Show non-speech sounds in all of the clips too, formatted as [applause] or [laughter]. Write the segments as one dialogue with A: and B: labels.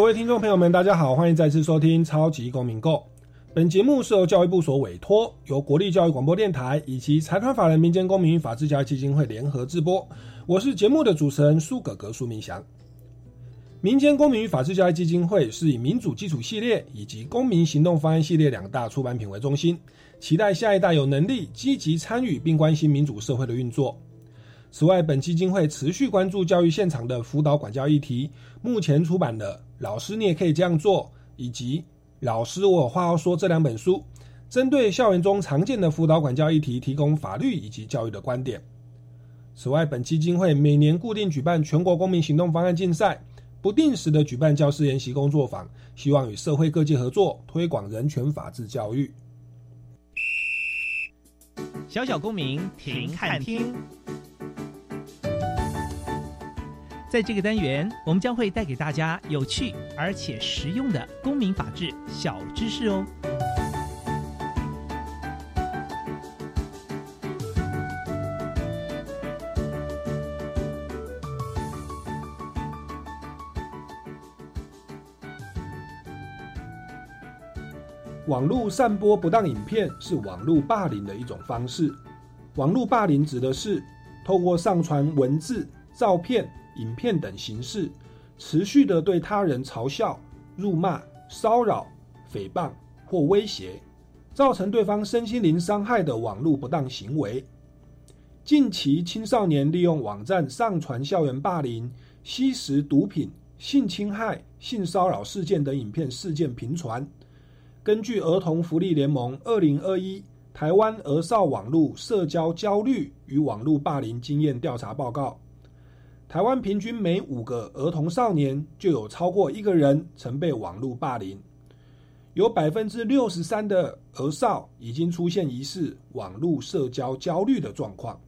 A: 各位听众朋友们，大家好，欢迎再次收听《超级公民购》。本节目是由教育部所委托，由国立教育广播电台以及财团法人民间公民法治教育基金会联合制播。我是节目的主持人苏格格苏明祥。民间公民与法治教育基金会是以民主基础系列以及公民行动方案系列两大出版品为中心，期待下一代有能力积极参与并关心民主社会的运作。此外，本基金会持续关注教育现场的辅导管教议题。目前出版的《老师你也可以这样做》以及《老师我有话要说》这两本书，针对校园中常见的辅导管教议题，提供法律以及教育的观点。此外，本基金会每年固定举办全国公民行动方案竞赛，不定时的举办教师研习工作坊，希望与社会各界合作，推广人权法治教育。
B: 小小公民停看听。在这个单元，我们将会带给大家有趣而且实用的公民法治小知识哦。
A: 网络散播不当影片是网络霸凌的一种方式。网络霸凌指的是透过上传文字、照片。影片等形式，持续的对他人嘲笑、辱骂、骚扰、诽谤或威胁，造成对方身心灵伤害的网络不当行为。近期青少年利用网站上传校园霸凌、吸食毒品、性侵害、性骚扰事件等影片事件频传。根据儿童福利联盟二零二一台湾儿少网络社交焦虑与网络霸凌经验调查报告。台湾平均每五个儿童少年就有超过一个人曾被网络霸凌，有百分之六十三的儿少已经出现疑似网络社交焦虑的状况，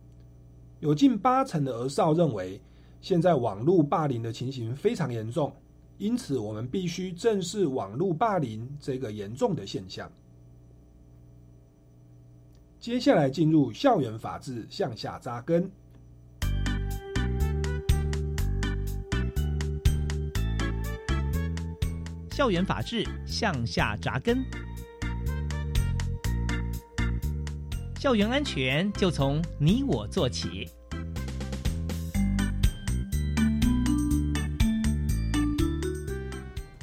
A: 有近八成的儿少认为现在网络霸凌的情形非常严重，因此我们必须正视网络霸凌这个严重的现象。接下来进入校园法治向下扎根。
B: 校园法治向下扎根，校园安全就从你我做起。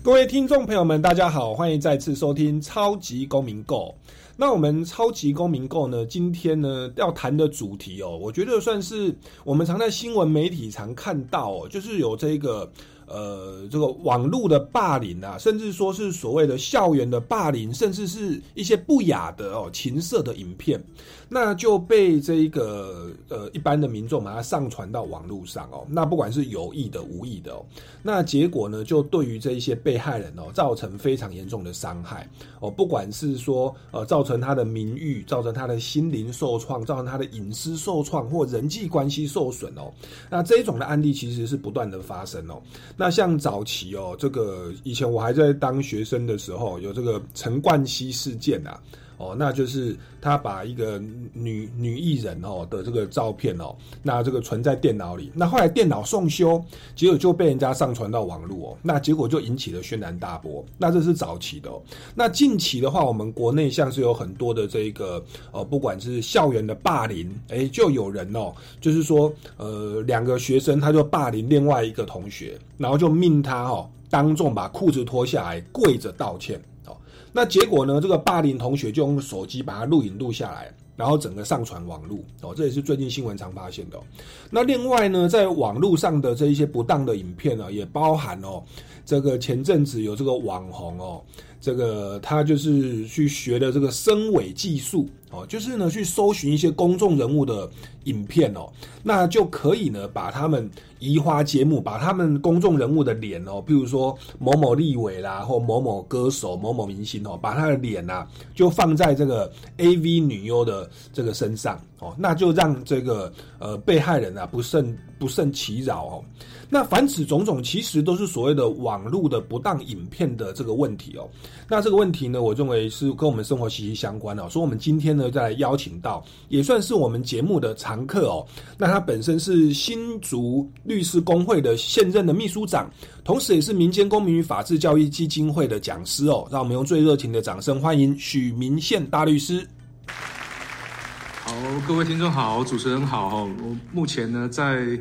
A: 各位听众朋友们，大家好，欢迎再次收听《超级公民购》。那我们超级公民购呢？今天呢要谈的主题哦，我觉得算是我们常在新闻媒体常看到哦，就是有这个。呃，这个网络的霸凌啊，甚至说是所谓的校园的霸凌，甚至是一些不雅的哦情色的影片，那就被这一个呃一般的民众把它上传到网络上哦。那不管是有意的、无意的哦，那结果呢，就对于这一些被害人哦，造成非常严重的伤害哦。不管是说呃造成他的名誉、造成他的心灵受创、造成他的隐私受创或人际关系受损哦，那这一种的案例其实是不断的发生哦。那像早期哦，这个以前我还在当学生的时候，有这个陈冠希事件啊。哦，那就是他把一个女女艺人哦的这个照片哦，那这个存在电脑里，那后来电脑送修，结果就被人家上传到网络哦，那结果就引起了轩然大波。那这是早期的，哦，那近期的话，我们国内像是有很多的这个呃，不管是校园的霸凌，哎，就有人哦，就是说呃，两个学生他就霸凌另外一个同学，然后就命他哦，当众把裤子脱下来跪着道歉。那结果呢？这个霸凌同学就用手机把它录影录下来，然后整个上传网络哦，这也是最近新闻常发现的。那另外呢，在网络上的这一些不当的影片呢，也包含哦，这个前阵子有这个网红哦。这个他就是去学的这个声尾技术哦，就是呢去搜寻一些公众人物的影片哦，那就可以呢把他们移花接木，把他们公众人物的脸哦，譬如说某某立委啦，或某某歌手、某某明星哦，把他的脸呐就放在这个 A V 女优的这个身上哦，那就让这个呃被害人啊不胜不胜其扰哦。那凡此种种，其实都是所谓的网络的不当影片的这个问题哦。那这个问题呢，我认为是跟我们生活息息相关哦。所以，我们今天呢，再来邀请到，也算是我们节目的常客哦。那他本身是新竹律师工会的现任的秘书长，同时也是民间公民与法治教育基金会的讲师哦。让我们用最热情的掌声欢迎许明宪大律师。
C: 好，各位听众好，主持人好我目前呢在。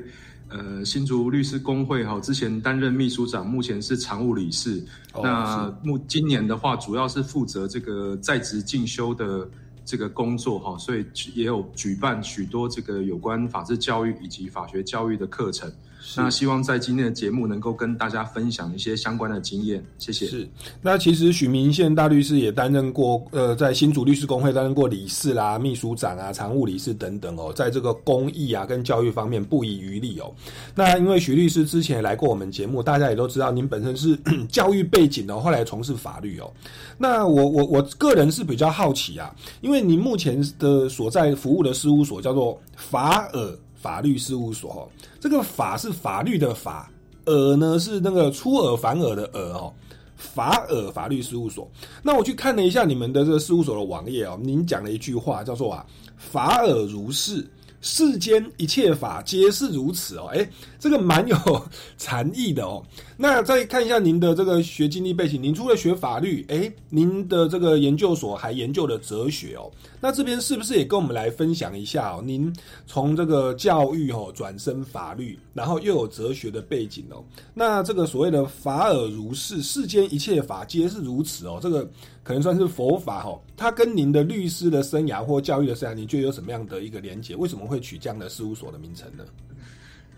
C: 呃，新竹律师工会哈，之前担任秘书长，目前是常务理事。那目今年的话，主要是负责这个在职进修的这个工作哈，所以也有举办许多这个有关法治教育以及法学教育的课程。那希望在今天的节目能够跟大家分享一些相关的经验，谢谢。
A: 是，那其实许明宪大律师也担任过，呃，在新竹律师工会担任过理事啦、秘书长啊、常务理事等等哦，在这个公益啊跟教育方面不遗余力哦。那因为许律师之前也来过我们节目，大家也都知道您本身是 [coughs] 教育背景哦，后来从事法律哦。那我我我个人是比较好奇啊，因为您目前的所在服务的事务所叫做法尔。法律事务所哦，这个法是法律的法，尔呢是那个出尔反尔的尔哦，法尔法律事务所。那我去看了一下你们的这个事务所的网页哦，您讲了一句话叫做啊，法尔如是。世间一切法皆是如此哦，哎，这个蛮有 [laughs] 禅意的哦。那再看一下您的这个学经历背景，您除了学法律，哎，您的这个研究所还研究了哲学哦。那这边是不是也跟我们来分享一下哦？您从这个教育哦转身法律，然后又有哲学的背景哦。那这个所谓的法尔如是，世间一切法皆是如此哦，这个。可能算是佛法哈，它跟您的律师的生涯或教育的生涯，你觉得有什么样的一个连结？为什么会取这样的事务所的名称呢？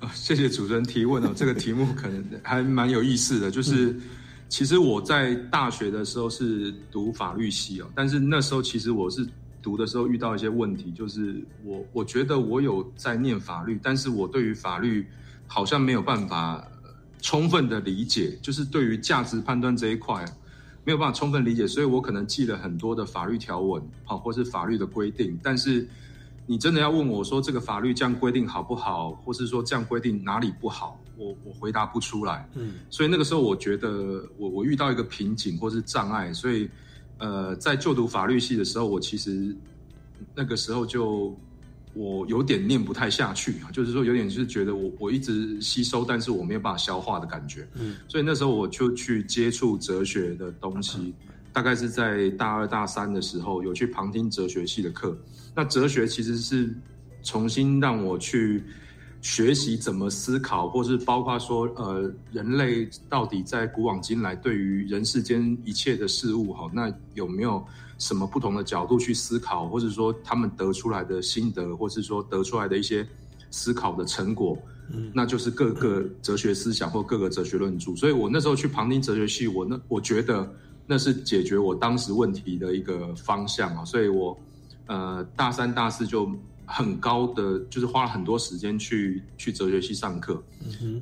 C: 啊，谢谢主持人提问哦，这个题目可能还蛮有意思的。就是其实我在大学的时候是读法律系哦，但是那时候其实我是读的时候遇到一些问题，就是我我觉得我有在念法律，但是我对于法律好像没有办法充分的理解，就是对于价值判断这一块。没有办法充分理解，所以我可能记了很多的法律条文，好，或是法律的规定。但是你真的要问我说这个法律这样规定好不好，或是说这样规定哪里不好，我我回答不出来。嗯，所以那个时候我觉得我我遇到一个瓶颈或是障碍，所以呃，在就读法律系的时候，我其实那个时候就。我有点念不太下去啊，就是说有点就是觉得我我一直吸收，但是我没有办法消化的感觉。嗯，所以那时候我就去接触哲学的东西，大概是在大二大三的时候有去旁听哲学系的课。那哲学其实是重新让我去学习怎么思考，或是包括说呃人类到底在古往今来对于人世间一切的事物哈，那有没有？什么不同的角度去思考，或者说他们得出来的心得，或是说得出来的一些思考的成果，嗯，那就是各个哲学思想或各个哲学论著。所以我那时候去旁听哲学系，我那我觉得那是解决我当时问题的一个方向啊。所以我呃大三大四就很高的，就是花了很多时间去去哲学系上课。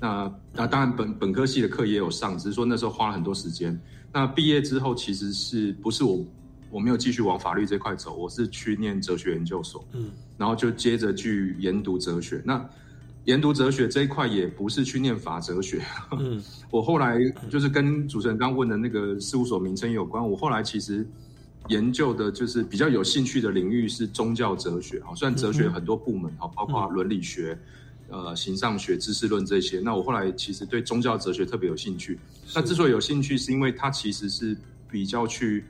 C: 那那当然本本科系的课也有上，只是说那时候花了很多时间。那毕业之后其实是不是我？我没有继续往法律这块走，我是去念哲学研究所，嗯，然后就接着去研读哲学。那研读哲学这一块也不是去念法哲学，嗯，[laughs] 我后来就是跟主持人刚问的那个事务所名称有关。我后来其实研究的就是比较有兴趣的领域是宗教哲学，哈，虽然哲学很多部门，哈，包括伦理学、呃，形上学、知识论这些。那我后来其实对宗教哲学特别有兴趣。那之所以有兴趣，是因为它其实是比较去。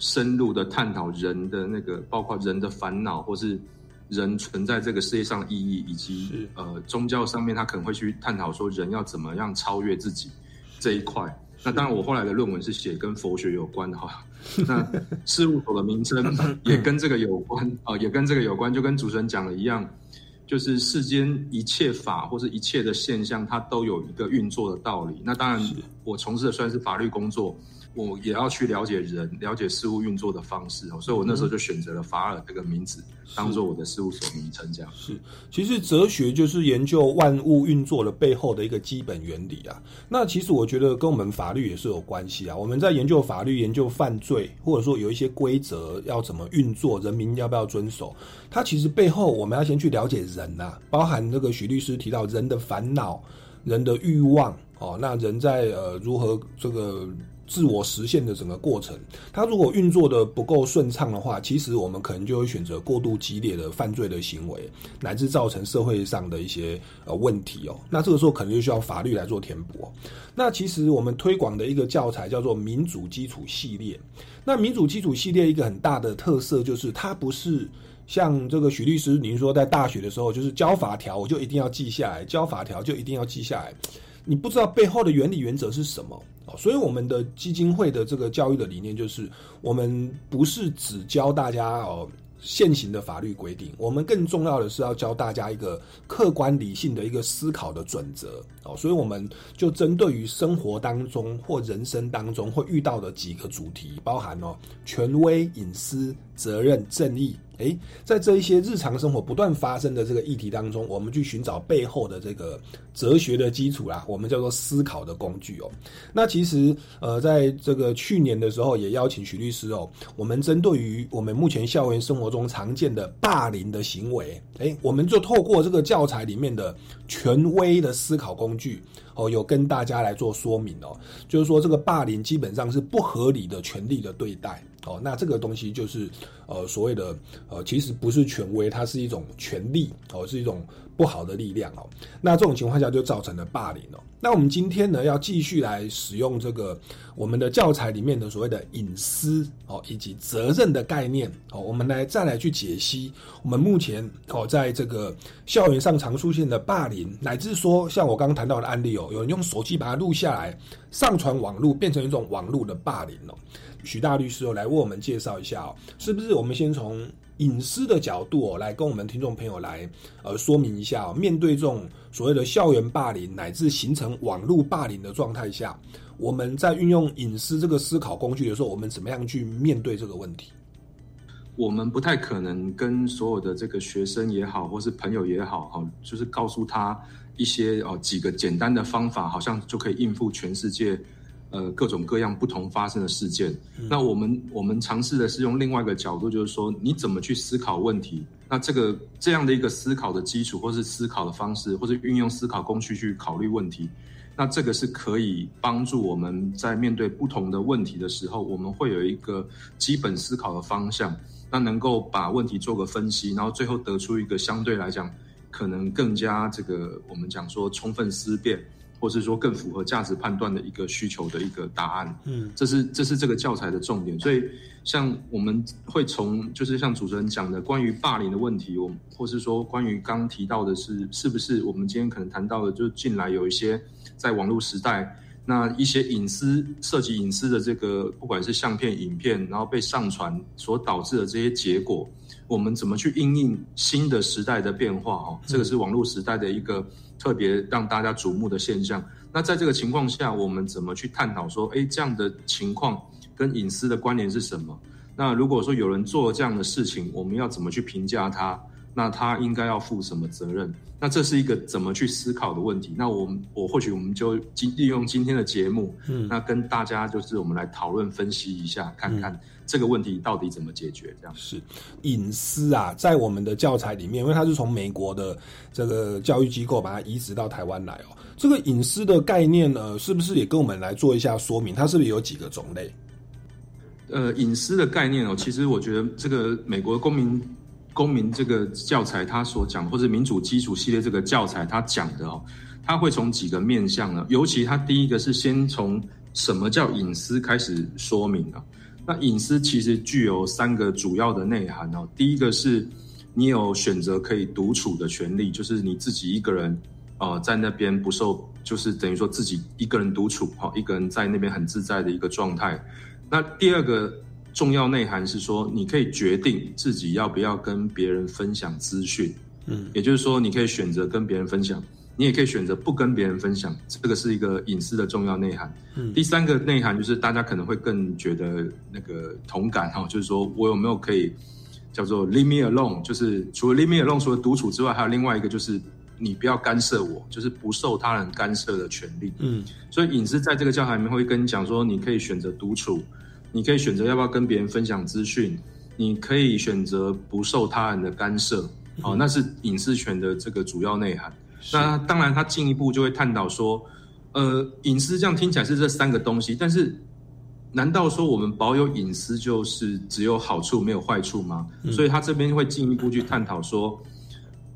C: 深入的探讨人的那个，包括人的烦恼，或是人存在这个世界上的意义，以及呃宗教上面，他可能会去探讨说人要怎么样超越自己这一块。那当然，我后来的论文是写跟佛学有关的哈，[laughs] 那事务所的名称 [laughs] 也跟这个有关啊，也跟这个有关，就跟主持人讲的一样，就是世间一切法或是一切的现象，它都有一个运作的道理。那当然，我从事的虽然是法律工作。我也要去了解人，了解事物运作的方式哦，所以我那时候就选择了法尔这个名字，当做我的事务所名称。这样
A: 是，其实哲学就是研究万物运作的背后的一个基本原理啊。那其实我觉得跟我们法律也是有关系啊。我们在研究法律、研究犯罪，或者说有一些规则要怎么运作，人民要不要遵守？它其实背后我们要先去了解人呐，包含那个许律师提到人的烦恼、人的欲望哦，那人在呃如何这个。自我实现的整个过程，它如果运作的不够顺畅的话，其实我们可能就会选择过度激烈的犯罪的行为，乃至造成社会上的一些呃问题哦。那这个时候可能就需要法律来做填补。那其实我们推广的一个教材叫做民主基础系列。那民主基础系列一个很大的特色就是，它不是像这个许律师您说在大学的时候，就是教法条我就一定要记下来，教法条就一定要记下来。你不知道背后的原理原则是什么所以我们的基金会的这个教育的理念就是，我们不是只教大家哦现行的法律规定，我们更重要的是要教大家一个客观理性的一个思考的准则哦。所以我们就针对于生活当中或人生当中会遇到的几个主题，包含哦权威、隐私、责任、正义。诶，在这一些日常生活不断发生的这个议题当中，我们去寻找背后的这个哲学的基础啦，我们叫做思考的工具哦。那其实呃，在这个去年的时候，也邀请许律师哦，我们针对于我们目前校园生活中常见的霸凌的行为，诶，我们就透过这个教材里面的权威的思考工具哦，有跟大家来做说明哦，就是说这个霸凌基本上是不合理的权利的对待。哦，那这个东西就是，呃，所谓的，呃，其实不是权威，它是一种权力，哦，是一种不好的力量，哦。那这种情况下就造成了霸凌哦。那我们今天呢，要继续来使用这个我们的教材里面的所谓的隐私，哦，以及责任的概念，哦，我们来再来去解析我们目前哦，在这个校园上常出现的霸凌，乃至说像我刚刚谈到的案例哦，有人用手机把它录下来，上传网络，变成一种网络的霸凌哦。许大律师哦，来为我们介绍一下哦，是不是？我们先从隐私的角度哦，来跟我们听众朋友来呃说明一下哦。面对这种所谓的校园霸凌乃至形成网络霸凌的状态下，我们在运用隐私这个思考工具的时候，我们怎么样去面对这个问题？
C: 我们不太可能跟所有的这个学生也好，或是朋友也好，哈，就是告诉他一些哦几个简单的方法，好像就可以应付全世界。呃，各种各样不同发生的事件，那我们我们尝试的是用另外一个角度，就是说你怎么去思考问题。那这个这样的一个思考的基础，或是思考的方式，或是运用思考工具去考虑问题，那这个是可以帮助我们在面对不同的问题的时候，我们会有一个基本思考的方向，那能够把问题做个分析，然后最后得出一个相对来讲可能更加这个我们讲说充分思辨。或是说更符合价值判断的一个需求的一个答案，嗯，这是这是这个教材的重点。所以，像我们会从就是像主持人讲的关于霸凌的问题，我或是说关于刚提到的是是不是我们今天可能谈到的，就进来有一些在网络时代，那一些隐私涉及隐私的这个，不管是相片、影片，然后被上传所导致的这些结果，我们怎么去应应新的时代的变化？哦，这个是网络时代的一个。特别让大家瞩目的现象。那在这个情况下，我们怎么去探讨说，哎，这样的情况跟隐私的关联是什么？那如果说有人做这样的事情，我们要怎么去评价他？那他应该要负什么责任？那这是一个怎么去思考的问题。那我们我或许我们就今利用今天的节目，嗯，那跟大家就是我们来讨论分析一下，看看这个问题到底怎么解决。这样
A: 是隐私啊，在我们的教材里面，因为它是从美国的这个教育机构把它移植到台湾来哦。这个隐私的概念呢，是不是也跟我们来做一下说明？它是不是有几个种类？
C: 呃，隐私的概念哦，其实我觉得这个美国公民。公民这个教材，他所讲或者民主基础系列这个教材，他讲的哦，他会从几个面向呢？尤其他第一个是先从什么叫隐私开始说明啊。那隐私其实具有三个主要的内涵哦。第一个是你有选择可以独处的权利，就是你自己一个人呃在那边不受，就是等于说自己一个人独处哈，一个人在那边很自在的一个状态。那第二个。重要内涵是说，你可以决定自己要不要跟别人分享资讯，
A: 嗯，
C: 也就是说，你可以选择跟别人分享，你也可以选择不跟别人分享，这个是一个隐私的重要内涵。
A: 嗯
C: 第三个内涵就是大家可能会更觉得那个同感哈，就是说我有没有可以叫做 leave me alone，就是除了 leave me alone，除了独处之外，还有另外一个就是你不要干涉我，就是不受他人干涉的权利。
A: 嗯
C: 所以隐私在这个教材里面会跟你讲说，你可以选择独处，你可以选择要不要跟别人分享资讯，你可以选择不受他人的干涉，好、那是隐私权的这个主要内涵。那当然，他进一步就会探讨说，呃，隐私这样听起来是这三个东西，但是难道说我们保有隐私就是只有好处没有坏处吗？所以他这边会进一步去探讨说，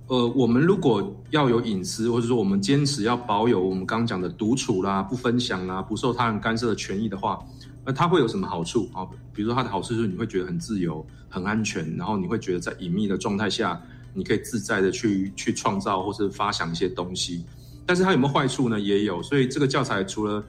C: 呃，我们如果要有隐私，或者说我们坚持要保有我们刚刚讲的独处啦、不分享啦、不受他人干涉的权益的话，那它会有什么好处啊？比如说它的好处就是你会觉得很自由、很安全，然后你会觉得在隐秘的状态下，你可以自在的去去创造或是发想一些东西。但是它有没有坏处呢？也有。所以这个教材除了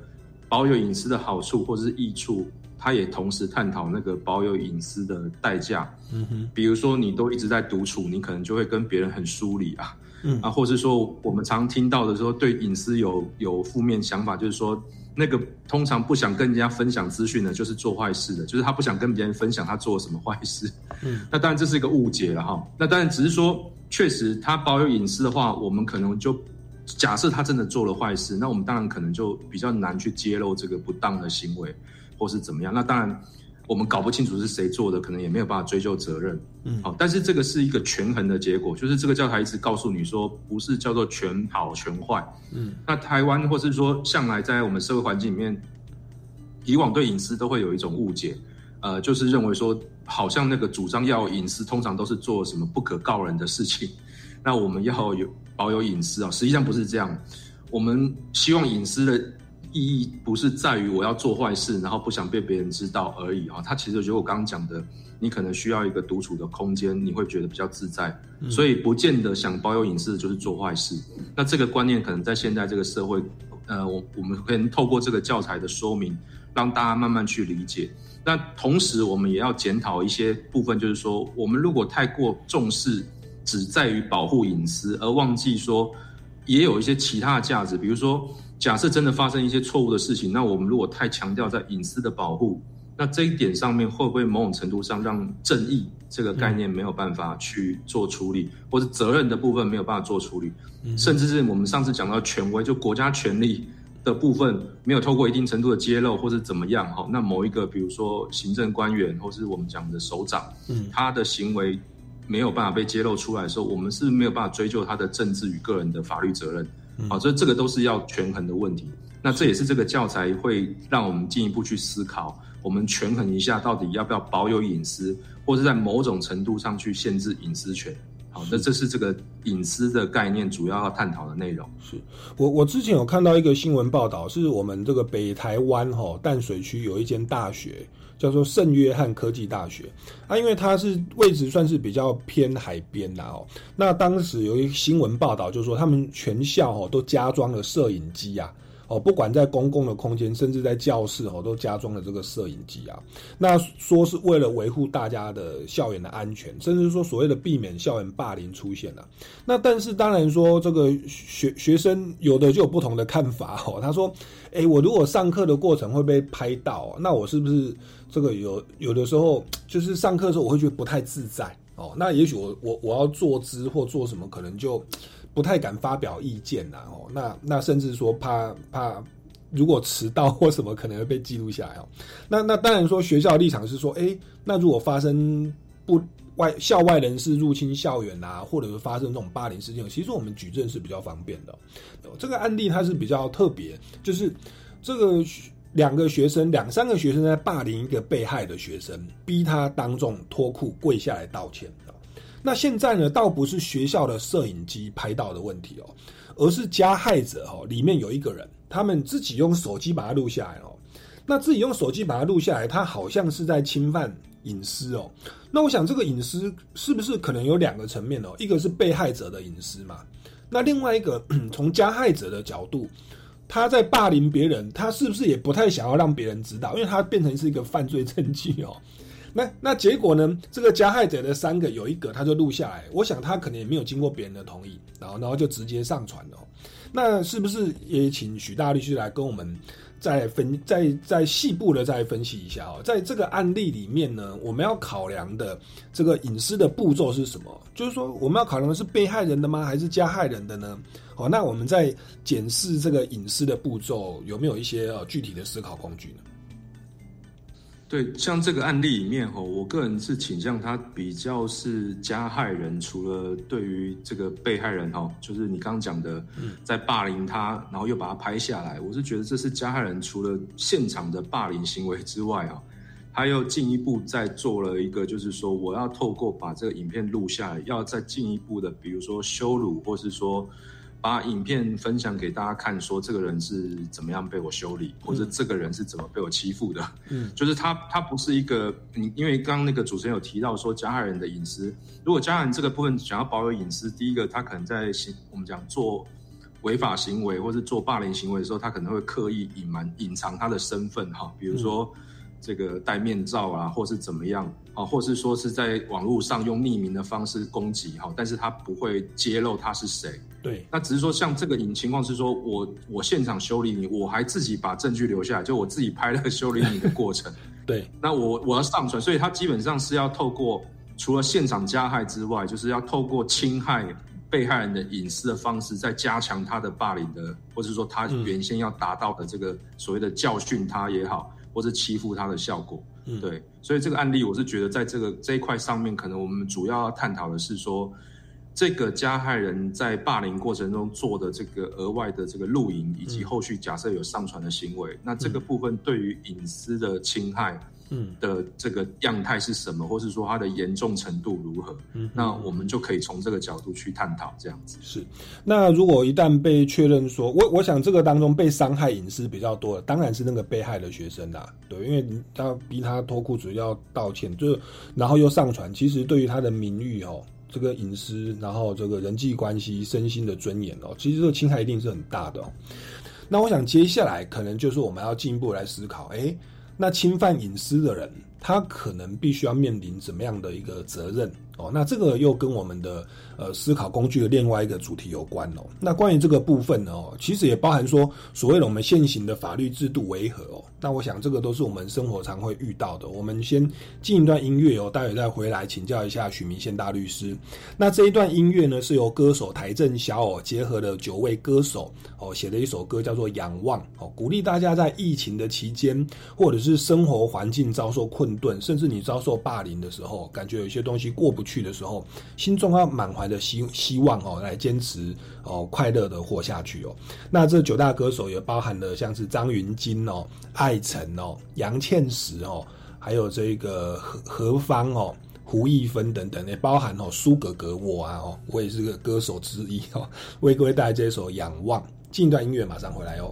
C: 保有隐私的好处或者是益处，它也同时探讨那个保有隐私的代价。
A: 嗯哼，
C: 比如说你都一直在独处，你可能就会跟别人很疏离啊，
A: 嗯
C: 啊，或是说我们常听到的说对隐私有有负面想法，就是说那个通常不想跟人家分享资讯的，就是做坏事的，就是他不想跟别人分享他做了什么坏事。
A: 嗯，
C: 那当然这是一个误解了哈。那当然只是说，确实他保有隐私的话，我们可能就假设他真的做了坏事，那我们当然可能就比较难去揭露这个不当的行为，或是怎么样。那当然。我们搞不清楚是谁做的，可能也没有办法追究责任。
A: 嗯
C: 好，但是这个是一个权衡的结果，就是这个教材一直告诉你说，不是叫做全好全坏。
A: 嗯，
C: 那台湾或是说向来在我们社会环境里面，以往对隐私都会有一种误解，呃，就是认为说，好像那个主张要有隐私，通常都是做什么不可告人的事情。那我们要有保有隐私啊，实际上不是这样。我们希望隐私的意义不是在于我要做坏事，然后不想被别人知道而已啊。它其实就我刚刚讲的，你可能需要一个独处的空间，你会觉得比较自在，所以不见得想保有隐私的就是做坏事。那这个观念可能在现在这个社会，呃，我我们可以透过这个教材的说明，让大家慢慢去理解。那同时，我们也要检讨一些部分，就是说，我们如果太过重视只在于保护隐私，而忘记说也有一些其他的价值，比如说，假设真的发生一些错误的事情，那我们如果太强调在隐私的保护，那这一点上面会不会某种程度上让正义这个概念没有办法去做处理，或者责任的部分没有办法做处理，甚至是我们上次讲到权威，就国家权力的部分没有透过一定程度的揭露，或者怎么样哈，那某一个比如说行政官员，或是我们讲的首长，
A: 嗯。
C: 他的行为没有办法被揭露出来的时候，我们是没有办法追究他的政治与个人的法律责任。好，所以这个都是要权衡的问题。那这也是这个教材会让我们进一步去思考，我们权衡一下到底要不要保有隐私，或是在某种程度上去限制隐私权。好，那这是这个隐私的概念主要要探讨的内容。
A: 是我我之前有看到一个新闻报道，是我们这个北台湾哈、淡水区有一间大学叫做圣约翰科技大学啊，因为它是位置算是比较偏海边啦哦。那当时有一新闻报道，就是说他们全校哦都加装了摄影机啊。哦，不管在公共的空间，甚至在教室哦，都加装了这个摄影机啊。那说是为了维护大家的校园的安全，甚至说所谓的避免校园霸凌出现啊。那但是当然说，这个学学生有的就有不同的看法哦。他说：“诶，我如果上课的过程会被拍到，那我是不是这个有有的时候就是上课的时候我会觉得不太自在哦？那也许我我我要坐姿或做什么，可能就不太敢发表意见啦哦。那那甚至说怕怕。”如果迟到或什么，可能会被记录下来哦。那那当然说，学校的立场是说，诶，那如果发生不外校外人士入侵校园啊，或者是发生这种霸凌事件，其实我们举证是比较方便的哦。这个案例它是比较特别，就是这个两个学生，两三个学生在霸凌一个被害的学生，逼他当众脱裤跪下来道歉。那现在呢，倒不是学校的摄影机拍到的问题哦，而是加害者哦，里面有一个人，他们自己用手机把它录下来哦。那自己用手机把它录下来，他好像是在侵犯隐私哦。那我想这个隐私是不是可能有两个层面哦？一个是被害者的隐私嘛，那另外一个从加害者的角度，他在霸凌别人，他是不是也不太想要让别人知道，因为他变成是一个犯罪证据哦。[laughs] 那那结果呢？这个加害者的三个有一个他就录下来，我想他可能也没有经过别人的同意，然后然后就直接上传了。那是不是也请许大律师来跟我们再分再再细部的再分析一下哦？在这个案例里面呢，我们要考量的这个隐私的步骤是什么？就是说我们要考量的是被害人的吗？还是加害人的呢？好，那我们在检视这个隐私的步骤有没有一些呃具体的思考工具呢？
C: 对，像这个案例里面哈，我个人是倾向他比较是加害人，除了对于这个被害人哈，就是你刚刚讲的，在霸凌他，然后又把他拍下来，我是觉得这是加害人除了现场的霸凌行为之外啊，他又进一步再做了一个，就是说我要透过把这个影片录下来，要再进一步的，比如说羞辱，或是说。把影片分享给大家看，说这个人是怎么样被我修理，或者这个人是怎么被我欺负的。嗯，[laughs] 就是他，他不是一个，嗯因为刚刚那个主持人有提到说加害人的隐私，如果加害人这个部分想要保有隐私，第一个他可能在行我们讲做违法行为或是做霸凌行为的时候，他可能会刻意隐瞒、隐藏他的身份哈，比如说。这个戴面罩啊，或是怎么样啊，或是说是在网络上用匿名的方式攻击哈，但是他不会揭露他是谁。
A: 对，
C: 那只是说像这个情况是说我我现场修理你，我还自己把证据留下来，就我自己拍了修理你的过程。[laughs]
A: 对，
C: 那我我要上传，所以他基本上是要透过除了现场加害之外，就是要透过侵害被害人的隐私的方式，再加强他的霸凌的，或者说他原先要达到的这个所谓的教训他也好。或者欺负他的效果，对，所以这个案例我是觉得，在这个这一块上面，可能我们主要要探讨的是说，这个加害人在霸凌过程中做的这个额外的这个录影，以及后续假设有上传的行为，那这个部分对于隐私的侵害。嗯的这个样态是什么，或是说它的严重程度如何？嗯，那我们就可以从这个角度去探讨这样子。
A: 是，那如果一旦被确认说，我我想这个当中被伤害隐私比较多的，当然是那个被害的学生啦。对，因为他逼他脱裤子要道歉，就然后又上传，其实对于他的名誉哦，这个隐私，然后这个人际关系、身心的尊严哦，其实这个侵害一定是很大的哦。那我想接下来可能就是我们要进一步来思考，哎。那侵犯隐私的人，他可能必须要面临怎么样的一个责任？哦，那这个又跟我们的呃思考工具的另外一个主题有关哦。那关于这个部分呢，哦，其实也包含说所谓的我们现行的法律制度为何哦。那我想这个都是我们生活常会遇到的。我们先进一段音乐哦，待会再回来请教一下许明宪大律师。那这一段音乐呢，是由歌手台正小偶结合了九位歌手哦写的一首歌，叫做《仰望》哦，鼓励大家在疫情的期间，或者是生活环境遭受困顿，甚至你遭受霸凌的时候，感觉有些东西过不。去的时候，心中要满怀的希希望哦，来坚持哦，快乐的活下去哦。那这九大歌手也包含了像是张云京哦、艾辰哦、杨倩石哦，还有这个何何方哦、胡一芬等等，也包含哦苏格格我啊哦，我也是个歌手之一哦，为各位带来这首《仰望》。进一段音乐，马上回来哦。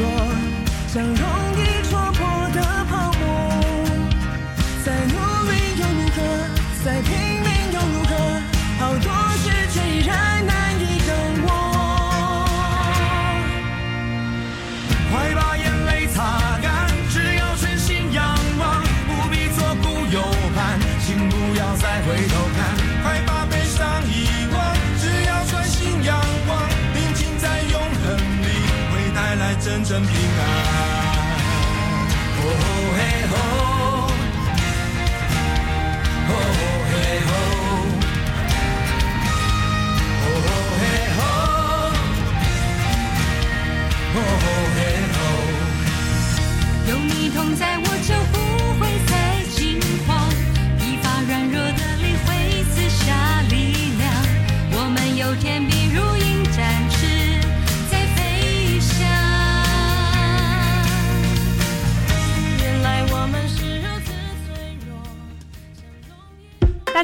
D: 我想融。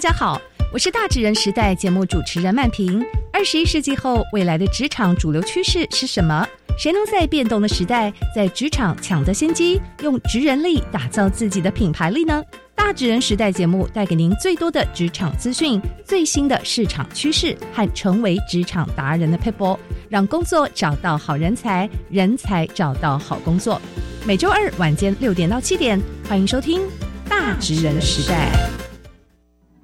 E: 大家好，我是大职人时代节目主持人曼平。二十一世纪后，未来的职场主流趋势是什么？谁能在变动的时代，在职场抢得先机，用职人力打造自己的品牌力呢？大职人时代节目带给您最多的职场资讯、最新的市场趋势和成为职场达人的配播，让工作找到好人才，人才找到好工作。每周二晚间六点到七点，欢迎收听《大职人时代》。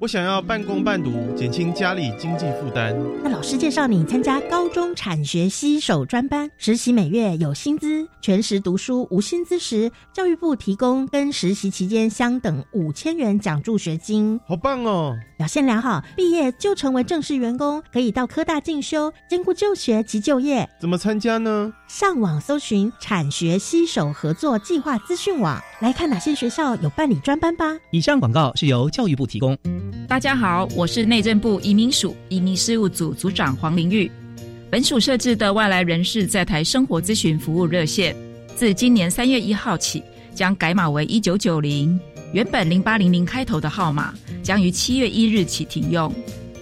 F: 我想要半工半读，减轻家里经济负担。
G: 那老师介绍你参加高中产学携手专班，实习每月有薪资，全时读书无薪资时，教育部提供跟实习期间相等五千元奖助学金。
F: 好棒哦！
G: 表现良好，毕业就成为正式员工，可以到科大进修，兼顾就学及就业。
F: 怎么参加呢？
G: 上网搜寻产学携手合作计划资讯网，来看哪些学校有办理专班吧。
B: 以上广告是由教育部提供。
H: 大家好，我是内政部移民署移民事务组组长黄玲玉。本署设置的外来人士在台生活咨询服务热线，自今年三月一号起将改码为一九九零，原本零八零零开头的号码将于七月一日起停用。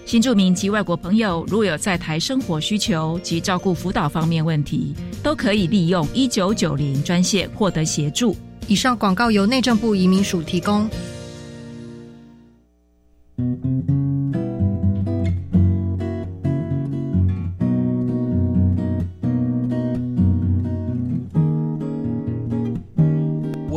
H: 新住民及外国朋友如有在台生活需求及照顾辅导方面问题，都可以利用一九九零专线获得协助。
I: 以上广告由内政部移民署提供。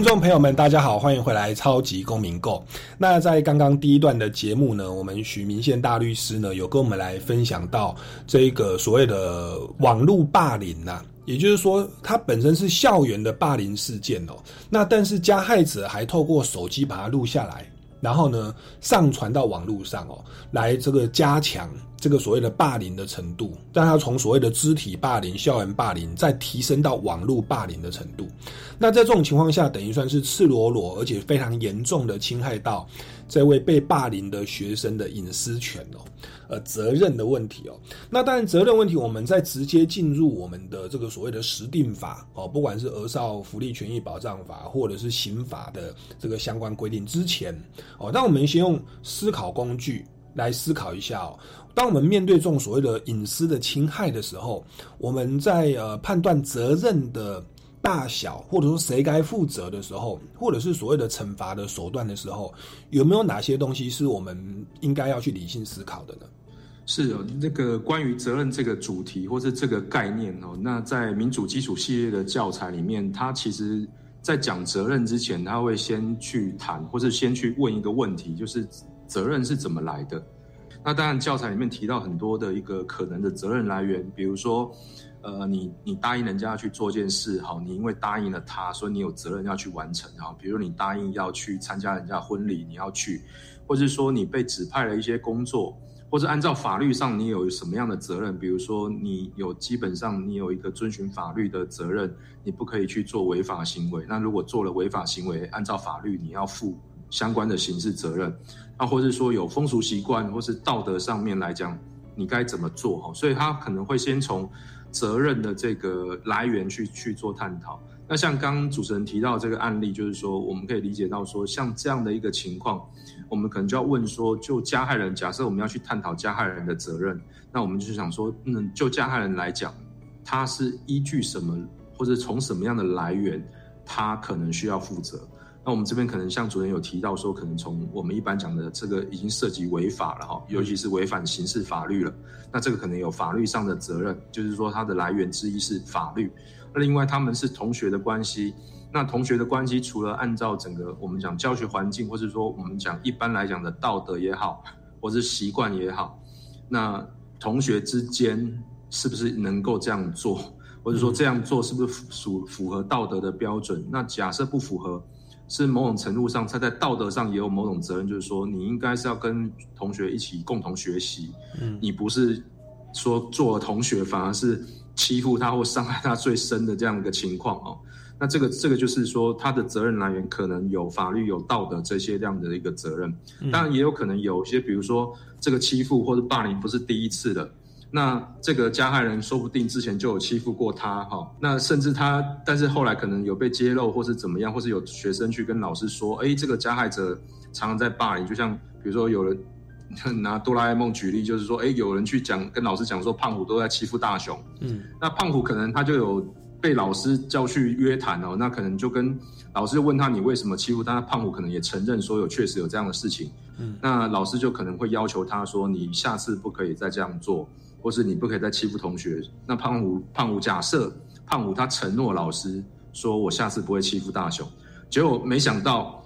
A: 听众朋友们，大家好，欢迎回来《超级公民购》。那在刚刚第一段的节目呢，我们许明宪大律师呢有跟我们来分享到这个所谓的网络霸凌呐、也就是说，它本身是校园的霸凌事件哦。那但是加害者还透过手机把它录下来，然后呢上传到网络上哦，来这个加强这个所谓的霸凌的程度，让它从所谓的肢体霸凌、校园霸凌，再提升到网络霸凌的程度。那在这种情况下，等于算是赤裸裸而且非常严重的侵害到这位被霸凌的学生的隐私权哦，呃，责任的问题哦。那当然，责任问题我们在直接进入我们的这个所谓的实定法哦，不管是儿少福利权益保障法或者是刑法的这个相关规定之前哦，那我们先用思考工具来思考一下哦。当我们面对这种所谓的隐私的侵害的时候，我们在呃判断责任的大小，或者说谁该负责的时候，或者是所谓的惩罚的手段的时候，有没有哪些东西是我们应该要去理性思考的呢？
C: 是哦，那个关于责任这个主题或是这个概念哦，那在民主基础系列的教材里面，它其实在讲责任之前，他会先去谈，或是先去问一个问题，就是责任是怎么来的。那当然，教材里面提到很多的一个可能的责任来源，比如说，呃，你你答应人家要去做件事，好，你因为答应了他，所以你有责任要去完成，哈，比如你答应要去参加人家婚礼，你要去，或者是说你被指派了一些工作，或者按照法律上你有什么样的责任，比如说你有基本上你有一个遵循法律的责任，你不可以去做违法行为，那如果做了违法行为，按照法律你要负相关的刑事责任。啊，或者说有风俗习惯或是道德上面来讲，你该怎么做哈？所以他可能会先从责任的这个来源去去做探讨。那像刚刚主持人提到这个案例，就是说我们可以理解到说，像这样的一个情况，我们可能就要问说，就加害人，假设我们要去探讨加害人的责任，那我们就想说，嗯，就加害人来讲，他是依据什么，或者从什么样的来源，他可能需要负责。那我们这边可能像主任有提到说，可能从我们一般讲的这个已经涉及违法了哈，尤其是违反刑事法律了。那这个可能有法律上的责任，就是说它的来源之一是法律。那另外他们是同学的关系，那同学的关系除了按照整个我们讲教学环境，或者说我们讲一般来讲的道德也好，或是习惯也好，那同学之间是不是能够这样做，或者说这样做是不是符符合道德的标准？那假设不符合。是某种程度上他在道德上也有某种责任，就是说你应该是要跟同学一起共同学习，
A: 嗯。
C: 你不是说做了同学反而是欺负他或伤害他最深的这样一个情况哦。那这个这个就是说，他的责任来源可能有法律、有道德这些这样的一个责任，
A: 嗯。
C: 当然也有可能有些，比如说这个欺负或者霸凌不是第一次的，那这个加害人说不定之前就有欺负过他哈，那甚至他，但是后来可能有被揭露或是怎么样，或是有学生去跟老师说，哎，这个加害者常常在霸凌，就像比如说有人 [laughs] 拿哆啦 A 梦举例，就是说，哎，有人去讲跟老师讲说胖虎都在欺负大雄，
A: 嗯。
C: 那胖虎可能他就有被老师叫去约谈哦，那可能就跟老师问他你为什么欺负他，胖虎可能也承认说有确实有这样的事情，
A: 嗯。
C: 那老师就可能会要求他说你下次不可以再这样做，或是你不可以再欺负同学。那胖虎胖虎假设胖虎他承诺老师说我下次不会欺负大雄，结果没想到。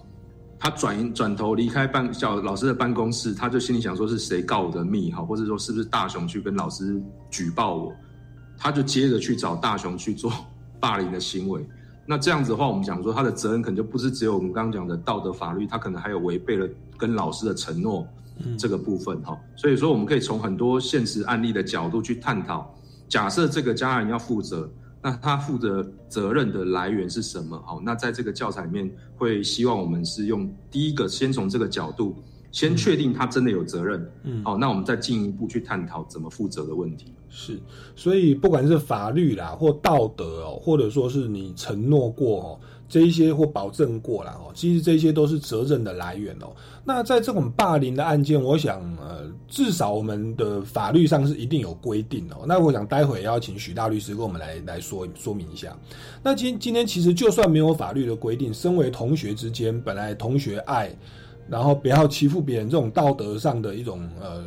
C: 他转转头离开办小老师的办公室，他就心里想说是谁告我的密哈，或者说是不是大雄去跟老师举报我，他就接着去找大雄去做 [laughs] 霸凌的行为。那这样子的话，我们讲说他的责任可能就不是只有我们刚刚讲的道德法律，他可能还有违背了跟老师的承诺这个部分哈。所以说，我们可以从很多现实案例的角度去探讨，假设这个家人要负责，那他负责责任的来源是什么？好，那在这个教材里面会希望我们是用第一个先从这个角度。先确定他真的有责任，
A: 嗯
C: 好，那我们再进一步去探讨怎么负责的问题。
A: 是，所以不管是法律啦，或道德哦，或者说是你承诺过哦，这一些或保证过了哦，其实这些都是责任的来源哦。那在这种霸凌的案件，我想呃，至少我们的法律上是一定有规定哦。那我想待会要请许大律师跟我们来来说说明一下。那今今天其实就算没有法律的规定，身为同学之间，本来同学爱。然后不要欺负别人，这种道德上的一种呃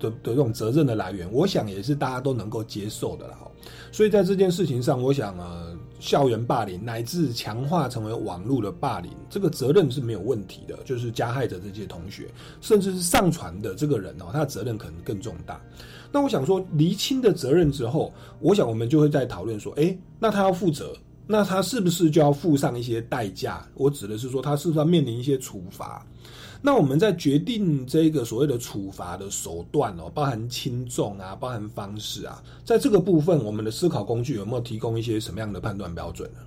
A: 的的这种责任的来源，我想也是大家都能够接受的了哈。所以在这件事情上，我想呃，校园霸凌乃至强化成为网络的霸凌，这个责任是没有问题的。就是加害者这些同学，甚至是上传的这个人哦，他的责任可能更重大。那我想说，厘清的责任之后，我想我们就会在讨论说，诶，那他要负责。那他是不是就要付上一些代价？我指的是说，他是不是要面临一些处罚？那我们在决定这个所谓的处罚的手段哦，包含轻重啊，包含方式啊，在这个部分，我们的思考工具有没有提供一些什么样的判断标准呢？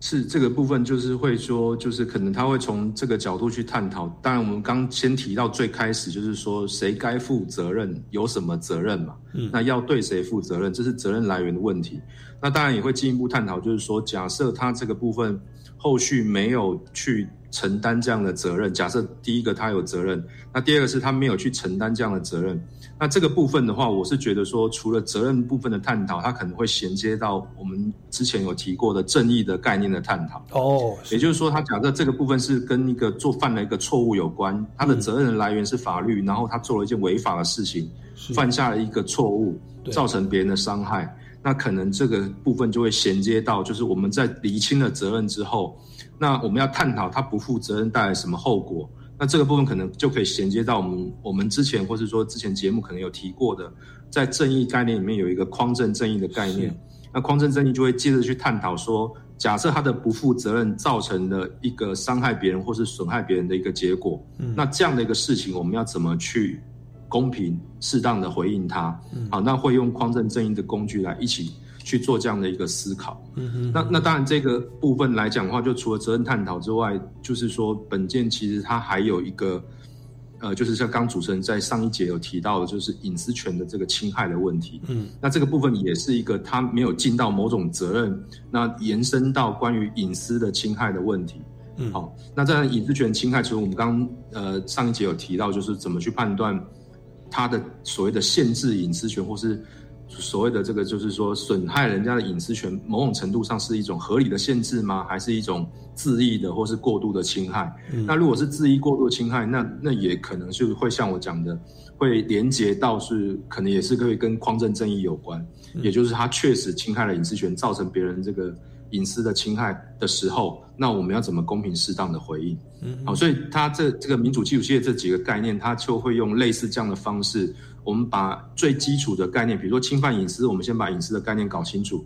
C: 是这个部分，就是会说，就是可能他会从这个角度去探讨。当然，我们刚先提到最开始，就是说谁该负责任，有什么责任嘛？
A: 嗯，
C: 那要对谁负责任，这是责任来源的问题。那当然也会进一步探讨，就是说，假设他这个部分后续没有去承担这样的责任，假设第一个他有责任，那第二个是他没有去承担这样的责任。那这个部分的话，我是觉得说，除了责任部分的探讨，它可能会衔接到我们之前有提过的正义的概念的探讨。
A: 哦，
C: 也就是说，他假设这个部分是跟一个做犯了一个错误有关，他的责任的来源是法律，然后他做了一件违法的事情，犯下了一个错误，造成别人的伤害，那可能这个部分就会衔接到，就是我们在厘清了责任之后，那我们要探讨他不负责任带来什么后果。那这个部分可能就可以衔接到我们我们之前或是说之前节目可能有提过的，在正义概念里面有一个匡正正义的概念。那匡正正义就会接着去探讨说，假设他的不负责任造成了一个伤害别人或是损害别人的一个结果，
A: 嗯
C: 那这样的一个事情我们要怎么去公平适当的回应他？
A: 嗯
C: 好，那会用匡正正义的工具来一起去做这样的一个思考。
A: 嗯哼
C: 那那当然，这个部分来讲的话，就除了责任探讨之外，就是说本件其实它还有一个，呃，就是像刚主持人在上一节有提到的，就是隐私权的这个侵害的问题。
A: 嗯，
C: 那这个部分也是一个他没有尽到某种责任，那延伸到关于隐私的侵害的问题。
A: 嗯，
C: 好，那在隐私权侵害，除了我们刚呃上一节有提到，就是怎么去判断他的所谓的限制隐私权，或是所谓的这个就是说损害人家的隐私权，某种程度上是一种合理的限制吗？还是一种恣意的或是过度的侵害？
A: 嗯
C: 那如果是恣意过度的侵害，那那也可能就是会像我讲的，会连接到是可能也是可以跟匡正正义有关，也就是他确实侵害了隐私权，造成别人这个隐私的侵害的时候，那我们要怎么公平适当的回应？
A: 嗯
C: 好，所以他这这个民主基础系列这几个概念，他就会用类似这样的方式，我们把最基础的概念，比如说侵犯隐私，我们先把隐私的概念搞清楚。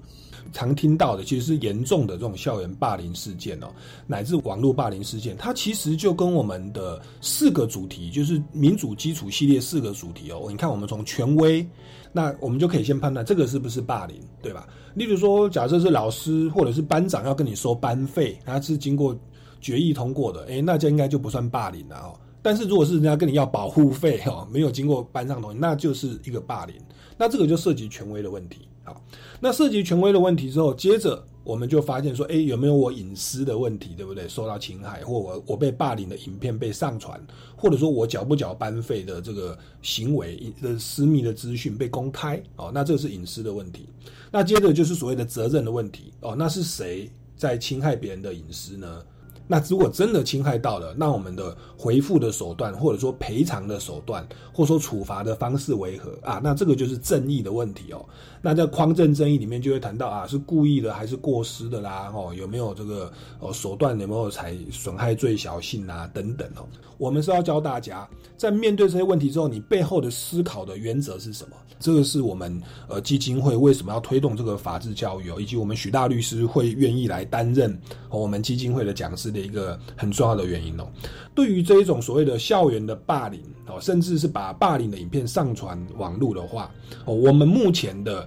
A: 常听到的其实是严重的这种校园霸凌事件哦，乃至网络霸凌事件，它其实就跟我们的四个主题，就是民主基础系列四个主题哦。你看，我们从权威，那我们就可以先判断这个是不是霸凌，对吧？例如说，假设是老师或者是班长要跟你收班费，他是经过决议通过的，诶，那这应该就不算霸凌了哦。但是如果是人家跟你要保护费哦，没有经过班上同意，那就是一个霸凌，那这个就涉及权威的问题。好，那涉及权威的问题之后，接着我们就发现说，哎，有没有我隐私的问题，对不对？受到侵害，或我我被霸凌的影片被上传，或者说我缴不缴班费的这个行为的私密的资讯被公开，哦，那这是隐私的问题。那接着就是所谓的责任的问题，哦，那是谁在侵害别人的隐私呢？那如果真的侵害到了，那我们的回复的手段，或者说赔偿的手段，或者说处罚的方式为何啊？那这个就是正义的问题哦。那在匡正正义里面就会谈到啊，是故意的还是过失的啦？哦，有没有这个哦手段有没有才损害最小性啊？等等哦。我们是要教大家，在面对这些问题之后，你背后的思考的原则是什么？这个是我们呃基金会为什么要推动这个法治教育哦，以及我们许大律师会愿意来担任我们基金会的讲师的一个很重要的原因哦。对于这一种所谓的校园的霸凌哦，甚至是把霸凌的影片上传网络的话哦，我们目前的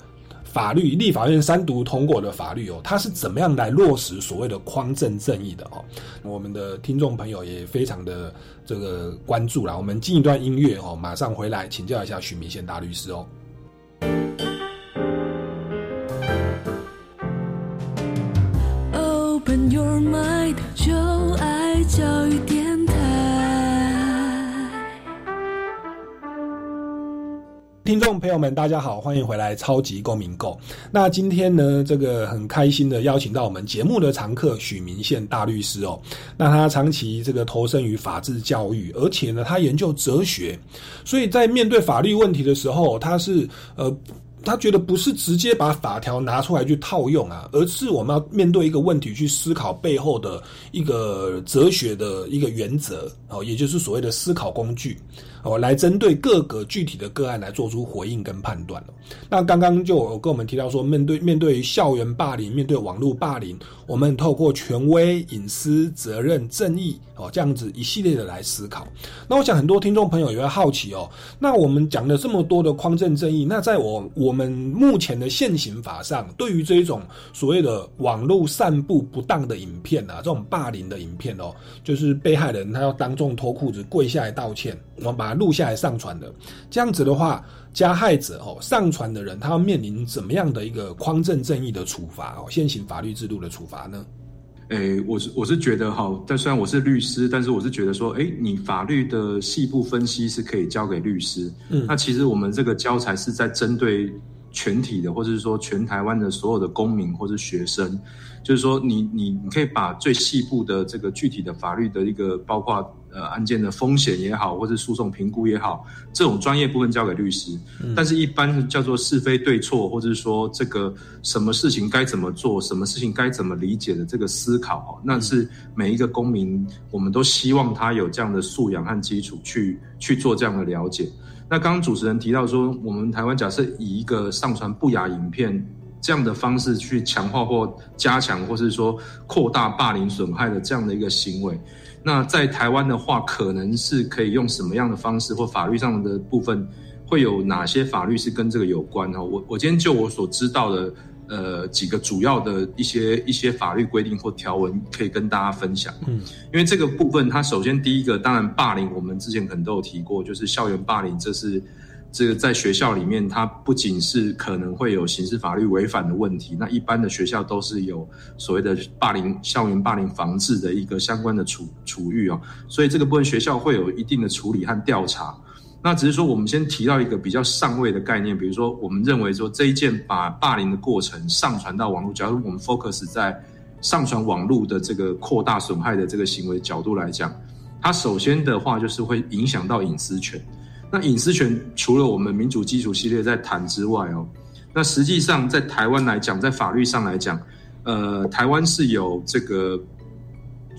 A: 法律立法院三读通过的法律哦，它是怎么样来落实所谓的匡正正义的哦？我们的听众朋友也非常的这个关注啦。我们进一段音乐哦，马上回来请教一下许明宪大律师哦。听众朋友们，大家好，欢迎回来《超级公民购》。那今天呢，这个很开心的邀请到我们节目的常客许明宪大律师哦。那他长期这个投身于法治教育，而且呢，他研究哲学，所以在面对法律问题的时候，他是呃。他觉得不是直接把法条拿出来去套用啊，而是我们要面对一个问题去思考背后的一个哲学的一个原则哦，也就是所谓的思考工具。哦，来针对各个具体的个案来做出回应跟判断那刚刚就有跟我们提到说，面对面对校园霸凌，面对网络霸凌，我们透过权威、隐私、责任、正义哦这样子一系列的来思考。那我想很多听众朋友也会好奇哦，那我们讲了这么多的匡正正义，那在我我们目前的现行法上，对于这一种所谓的网络散布不当的影片啊，这种霸凌的影片哦，就是被害人他要当众脱裤子跪下来道歉，我们把录下来上传的，这样子的话，加害者哦，上传的人他要面临怎么样的一个匡正正义的处罚哦？现行法律制度的处罚呢？
C: 诶，我是我是觉得哈，但虽然我是律师，但是我是觉得说，诶，你法律的细部分析是可以交给律师。嗯，那其实我们这个教材是在针对全体的，或者是说全台湾的所有的公民或者学生。就是说，你你你可以把最细部的这个具体的法律的一个，包括呃案件的风险也好，或者诉讼评估也好，这种专业部分交给律师。但是，一般叫做是非对错，或者是说这个什么事情该怎么做，什么事情该怎么理解的这个思考，那是每一个公民，我们都希望他有这样的素养和基础去去做这样的了解。那刚刚主持人提到说，我们台湾假设以一个上传不雅影片。这样的方式去强化或加强，或是说扩大霸凌损害的这样的一个行为，那在台湾的话，可能是可以用什么样的方式或法律上的部分，会有哪些法律是跟这个有关呢？我我今天就我所知道的，呃，几个主要的一些一些法律规定或条文，可以跟大家分享。嗯，因为这个部分，它首先第一个，当然霸凌，我们之前可能都有提过，就是校园霸凌，这是。这个在学校里面，它不仅是可能会有刑事法律违反的问题，那一般的学校都是有所谓的霸凌校园霸凌防治的一个相关的处处遇哦，所以这个部分学校会有一定的处理和调查。那只是说，我们先提到一个比较上位的概念，比如说，我们认为说这一件把霸凌的过程上传到网络，假如我们 focus 在上传网络的这个扩大损害的这个行为角度来讲，它首先的话就是会影响到隐私权。那隐私权除了我们民主基础系列在谈之外哦，那实际上在台湾来讲，在法律上来讲，呃，台湾是有这个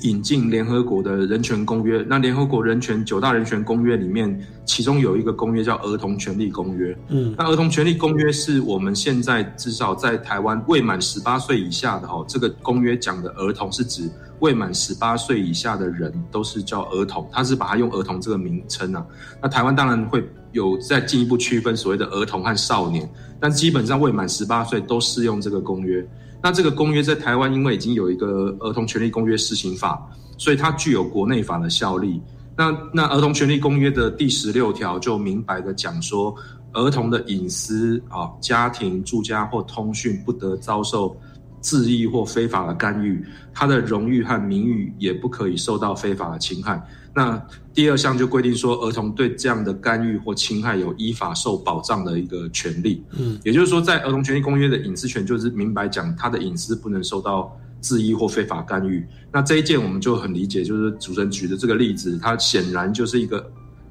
C: 引进联合国的人权公约。那联合国人权九大人权公约里面，其中有一个公约叫《儿童权利公约》。
A: 嗯，
C: 那《儿童权利公约》是我们现在至少在台湾未满十八岁以下的哦，这个公约讲的儿童是指未满十八岁以下的人都是叫儿童，他是把它用儿童这个名称啊。那台湾当然会有再进一步区分所谓的儿童和少年，但基本上未满十八岁都适用这个公约。那这个公约在台湾因为已经有一个《儿童权利公约施行法》，所以它具有国内法的效力。那那《儿童权利公约》的第十六条就明白的讲说，儿童的隐私啊、家庭、住家或通讯不得遭受恣意或非法的干预，他的荣誉和名誉也不可以受到非法的侵害。那第二项就规定说，儿童对这样的干预或侵害有依法受保障的一个权利。
A: 嗯，
C: 也就是说，在《儿童权利公约》的隐私权，就是明白讲他的隐私不能受到质疑或非法干预。那这一件我们就很理解，就是主持人举的这个例子，它显然就是一个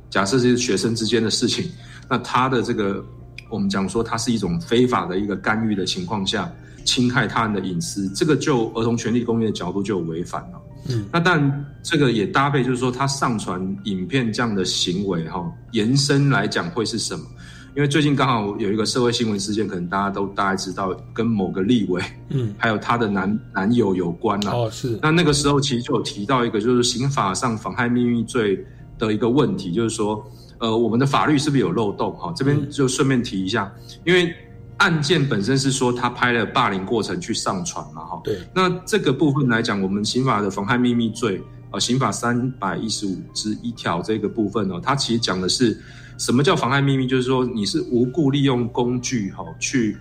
C: 假设是学生之间的事情。那他的这个，我们讲说，它是一种非法的一个干预的情况下，侵害他人的隐私，这个就《儿童权利公约》的角度就有违反了。
A: 嗯，
C: 那但这个也搭配，就是说他上传影片这样的行为，哈，延伸来讲会是什么？因为最近刚好有一个社会新闻事件，可能大家都大概知道，跟某个立委，
A: 嗯，
C: 还有他的男男友有关啦。
A: 哦，是。
C: 那那个时候其实就有提到一个，就是刑法上妨害秘密罪的一个问题，就是说，呃，我们的法律是不是有漏洞？哈，这边就顺便提一下，因为。案件本身是说他拍了霸凌过程去上传嘛，哈，
A: 对。
C: 那这个部分来讲，我们刑法的妨害秘密罪，呃，刑法三百一十五之一条这个部分呢，它其实讲的是什么叫妨害秘密，就是说你是无故利用工具哈去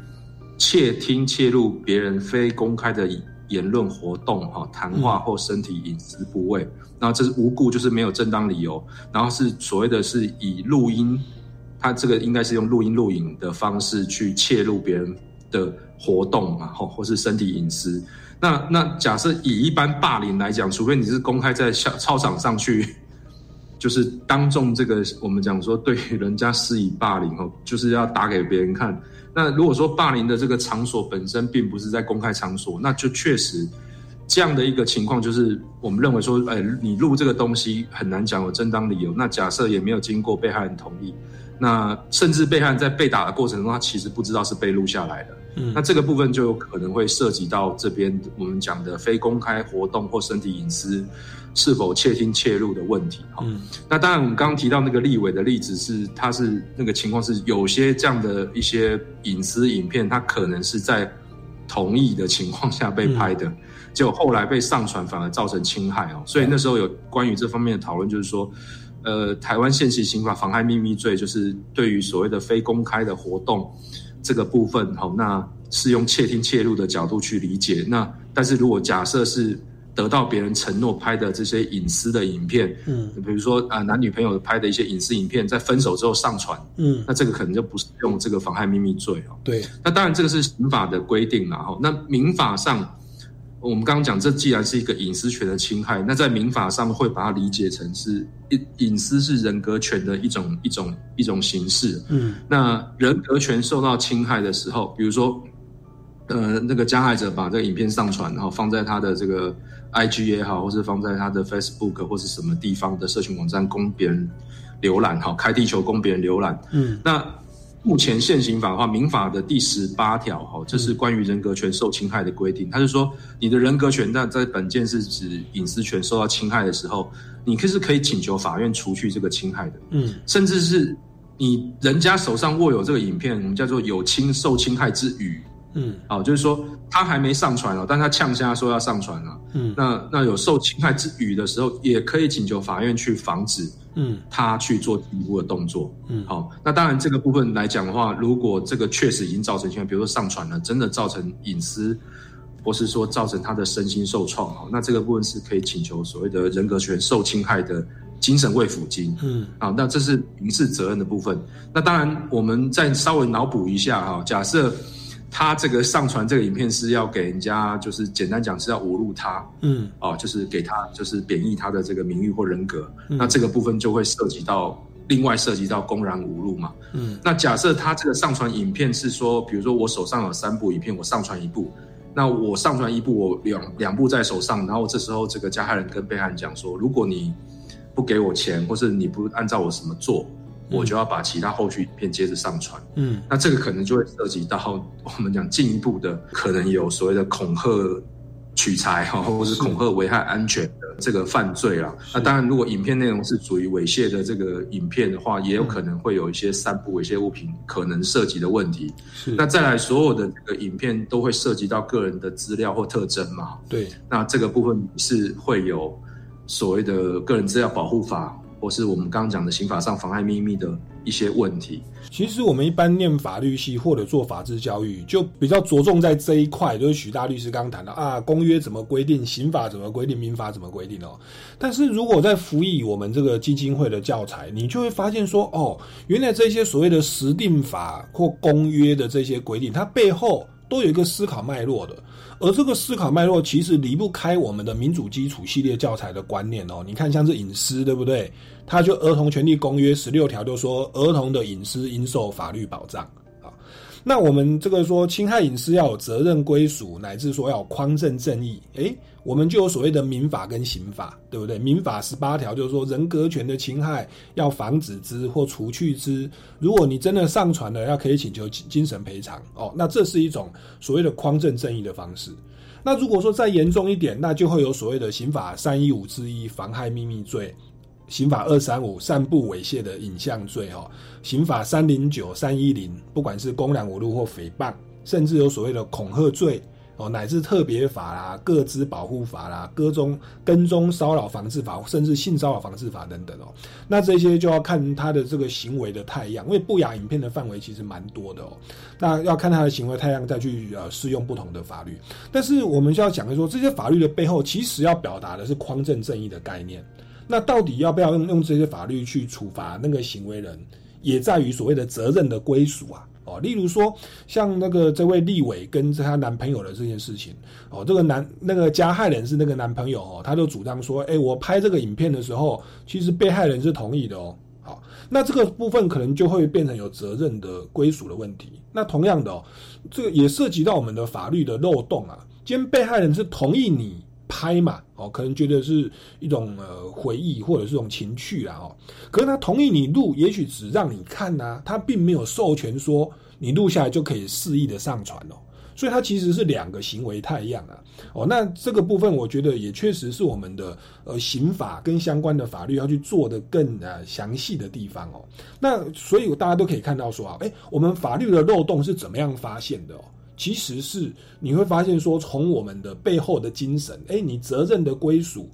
C: 窃听窃录别人非公开的言论活动哈谈话或身体隐私部位，然后这是无故就是没有正当理由，然后是所谓的是以录音。他这个应该是用录音录影的方式去切入别人的活动嘛，或或是身体隐私。那那假设以一般霸凌来讲，除非你是公开在校操场上去，[laughs] 就是当众这个我们讲说对人家施以霸凌哦，就是要打给别人看。那如果说霸凌的这个场所本身并不是在公开场所，那就确实这样的一个情况，就是我们认为说，哎，你录这个东西很难讲有正当理由。那假设也没有经过被害人同意。那甚至被害人在被打的过程中，他其实不知道是被录下来的。
A: 嗯，
C: 那这个部分就有可能会涉及到这边我们讲的非公开活动或身体隐私是否窃听窃录的问题。哈，那当然我们刚刚提到那个立委的例子是，他是那个情况是有些这样的一些隐私影片，他可能是在同意的情况下被拍的，结果后来被上传反而造成侵害哦。所以那时候有关于这方面的讨论，就是说。呃，台湾现行刑法妨害秘密罪，就是对于所谓的非公开的活动这个部分，哈，那是用窃听窃录的角度去理解。那但是如果假设是得到别人承诺拍的这些隐私的影片，
A: 嗯，
C: 比如说啊男女朋友拍的一些隐私影片，在分手之后上传，
A: 嗯，
C: 那这个可能就不是用这个妨害秘密罪哦。
A: 对，
C: 那当然这个是刑法的规定了哈。那民法上。我们刚刚讲，这既然是一个隐私权的侵害，那在民法上会把它理解成是隐隐私是人格权的一种一种一种形式。
A: 嗯，
C: 那人格权受到侵害的时候，比如说，呃，那个加害者把这个影片上传，然后放在他的这个 IG 也好，或是放在他的 Facebook 或是什么地方的社群网站供别人浏览，哈，开地球供别人浏览。
A: 嗯，
C: 那。目前现行法的话，民法的第十八条，哈，这是关于人格权受侵害的规定。他是说，你的人格权，那在本件是指隐私权受到侵害的时候，你可是可以请求法院除去这个侵害的。
A: 嗯，
C: 甚至是你人家手上握有这个影片，我们叫做有侵受侵害之余。
A: 嗯，
C: 好，就是说他还没上传哦，但他呛下说要上传了。
A: 嗯，
C: 那那有受侵害之余的时候，也可以请求法院去防止。
A: 嗯，
C: 他去做进一步的动作。
A: 嗯，
C: 好，那当然这个部分来讲的话，如果这个确实已经造成侵害，比如说上传了，真的造成隐私，或是说造成他的身心受创，哈，那这个部分是可以请求所谓的人格权受侵害的精神慰抚金。
A: 嗯，
C: 好，那这是民事责任的部分。那当然，我们再稍微脑补一下哈，假设。他这个上传这个影片是要给人家，就是简单讲是要侮辱他，
A: 嗯，
C: 哦，就是给他就是贬义他的这个名誉或人格，那这个部分就会涉及到另外涉及到公然侮辱嘛，
A: 嗯，
C: 那假设他这个上传影片是说，比如说我手上有三部影片，我上传一部，那我上传一部，我两两部在手上，然后这时候这个加害人跟被害人讲说，如果你不给我钱，或是你不按照我什么做，我就要把其他后续影片接着上传。
A: 嗯，
C: 那这个可能就会涉及到我们讲进一步的，可能有所谓的恐吓取材哈，或者是恐吓危害安全的这个犯罪啦。那当然，如果影片内容是属于猥亵的这个影片的话，也有可能会有一些散布猥亵物品可能涉及的问题。
A: 是
C: 那再来，所有的这个影片都会涉及到个人的资料或特征嘛？
A: 对，
C: 那这个部分是会有所谓的个人资料保护法，或是我们刚刚讲的刑法上妨碍秘密的一些问题。
A: 其实我们一般念法律系或者做法治教育，就比较着重在这一块，就是许大律师刚刚谈到啊，公约怎么规定，刑法怎么规定，民法怎么规定哦。但是如果在辅以我们这个基金会的教材，你就会发现说，哦，原来这些所谓的实定法或公约的这些规定，它背后都有一个思考脉络的。而这个思考脉络其实离不开我们的民主基础系列教材的观念哦。你看，像是隐私，对不对？它就《儿童权利公约》十六条就说，儿童的隐私应受法律保障啊。那我们这个说侵害隐私要有责任归属，乃至说要匡正正义，诶，我们就有所谓的民法跟刑法，对不对？民法十八条就是说人格权的侵害要防止之或除去之，如果你真的上传了，要可以请求精神赔偿哦。那这是一种所谓的匡正正义的方式。那如果说再严重一点，那就会有所谓的刑法三一五之一妨害秘密罪。刑法二三五散布猥亵的影像罪哦，刑法三零九三一零，不管是公然侮辱或诽谤，甚至有所谓的恐吓罪哦，乃至特别法啦、各资保护法啦、跟踪跟踪骚扰防治法，甚至性骚扰防治法等等哦。那这些就要看他的这个行为的太阳，因为不雅影片的范围其实蛮多的哦。那要看他的行为太阳再去呃适用不同的法律。但是我们就要讲的说，这些法律的背后其实要表达的是匡正正义的概念。那到底要不要用用这些法律去处罚那个行为人，也在于所谓的责任的归属啊。哦，例如说像那个这位立委跟她男朋友的这件事情，哦，这个男那个加害人是那个男朋友哦，他就主张说，哎，我拍这个影片的时候，其实被害人是同意的哦。好，那这个部分可能就会变成有责任的归属的问题。那同样的哦，这个也涉及到我们的法律的漏洞啊。今天被害人是同意你。拍嘛，哦，可能觉得是一种呃回忆或者是一种情趣啦，哦，可是他同意你录，也许只让你看呐，他并没有授权说你录下来就可以肆意的上传哦，所以它其实是两个行为太一样啊，哦，那这个部分我觉得也确实是我们的呃刑法跟相关的法律要去做的更呃详细的地方哦，那所以大家都可以看到说啊，哎，我们法律的漏洞是怎么样发现的哦？其实是你会发现说，从我们的背后的精神，哎，你责任的归属，